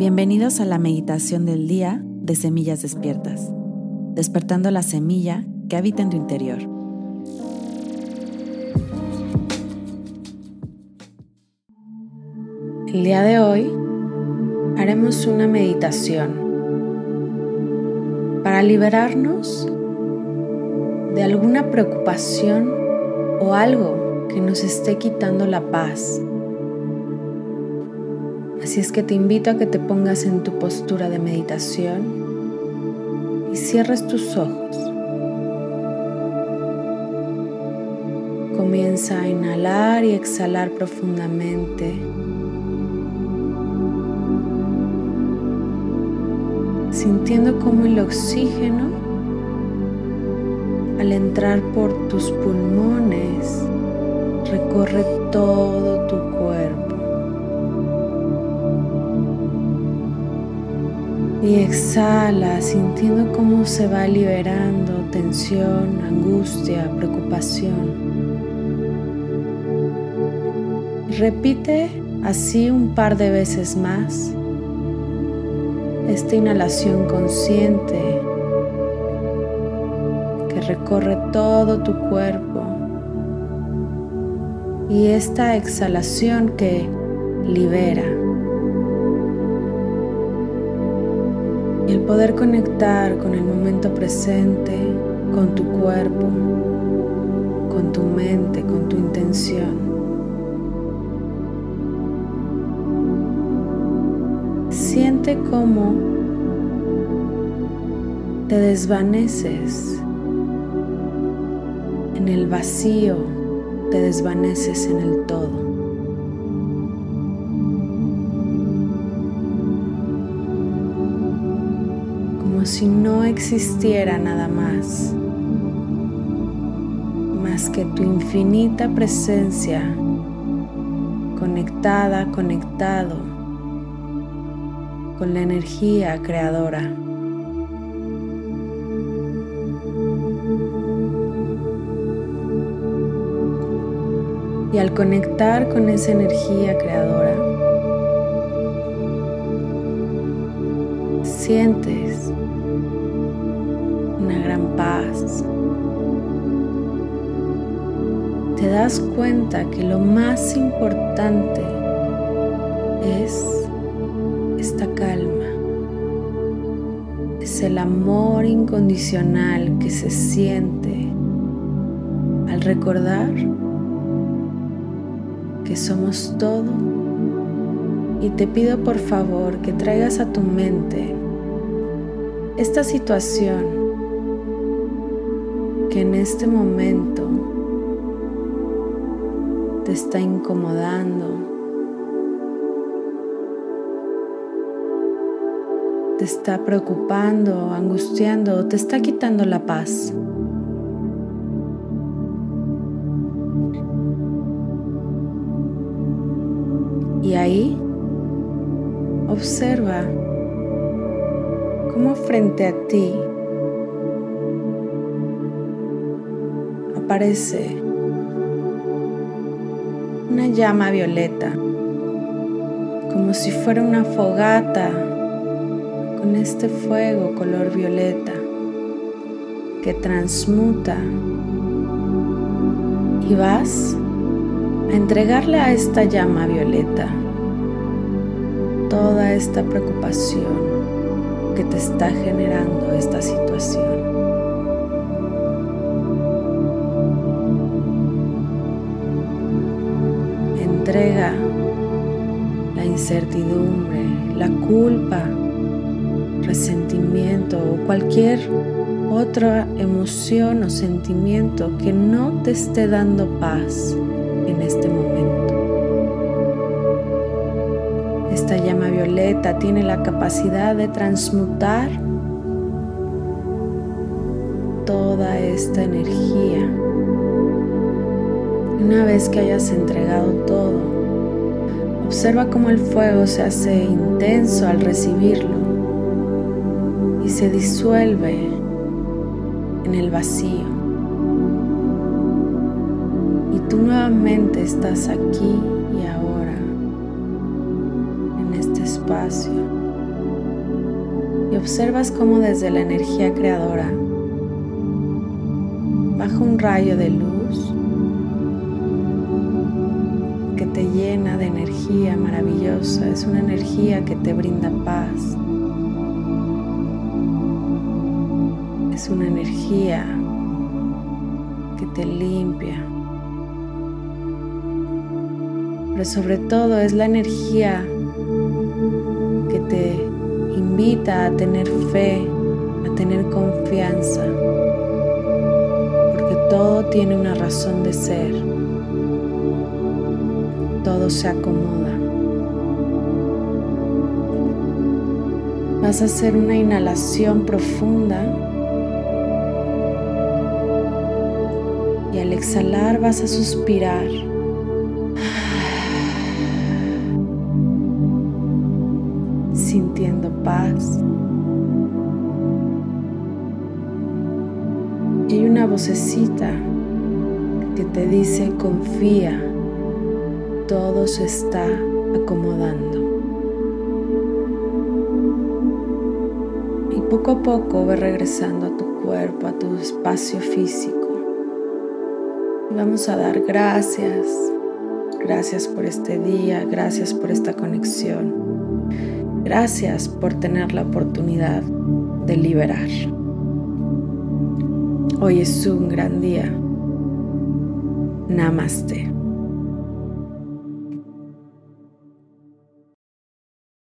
Bienvenidos a la meditación del día de Semillas Despiertas, despertando la semilla que habita en tu interior. El día de hoy haremos una meditación para liberarnos de alguna preocupación o algo que nos esté quitando la paz Así es que te invito a que te pongas en tu postura de meditación y cierres tus ojos. Comienza a inhalar y exhalar profundamente. Sintiendo cómo el oxígeno al entrar por tus pulmones recorre todo tu cuerpo. Y exhala sintiendo cómo se va liberando tensión, angustia, preocupación. Repite así un par de veces más esta inhalación consciente que recorre todo tu cuerpo y esta exhalación que libera. El poder conectar con el momento presente, con tu cuerpo, con tu mente, con tu intención. Siente cómo te desvaneces en el vacío, te desvaneces en el todo. Si no existiera nada más, más que tu infinita presencia conectada, conectado con la energía creadora. Y al conectar con esa energía creadora, sientes gran paz. Te das cuenta que lo más importante es esta calma. Es el amor incondicional que se siente al recordar que somos todo y te pido por favor que traigas a tu mente esta situación que en este momento te está incomodando, te está preocupando, angustiando te está quitando la paz. Y ahí observa cómo frente a ti aparece una llama violeta, como si fuera una fogata con este fuego color violeta que transmuta y vas a entregarle a esta llama violeta toda esta preocupación que te está generando esta situación. Entrega la incertidumbre, la culpa, resentimiento o cualquier otra emoción o sentimiento que no te esté dando paz en este momento. Esta llama violeta tiene la capacidad de transmutar toda esta energía una vez que hayas entregado todo, observa cómo el fuego se hace intenso al recibirlo y se disuelve en el vacío. Y tú nuevamente estás aquí y ahora, en este espacio. y observas cómo desde la energía creadora baja un rayo de luz llena de energía maravillosa, es una energía que te brinda paz, es una energía que te limpia, pero sobre todo es la energía que te invita a tener fe, a tener confianza, porque todo tiene una razón de ser, todo se acomoda. Vas a hacer una inhalación profunda y al exhalar vas a suspirar. sintiendo paz. Y hay una vocecita que te dice, confía, todo se está acomodando. Y poco a poco ve regresando a tu cuerpo, a tu espacio físico. Y vamos a dar gracias, gracias por este día, gracias por esta conexión. Gracias por tener la oportunidad de liberar. Hoy es un gran día. Namaste.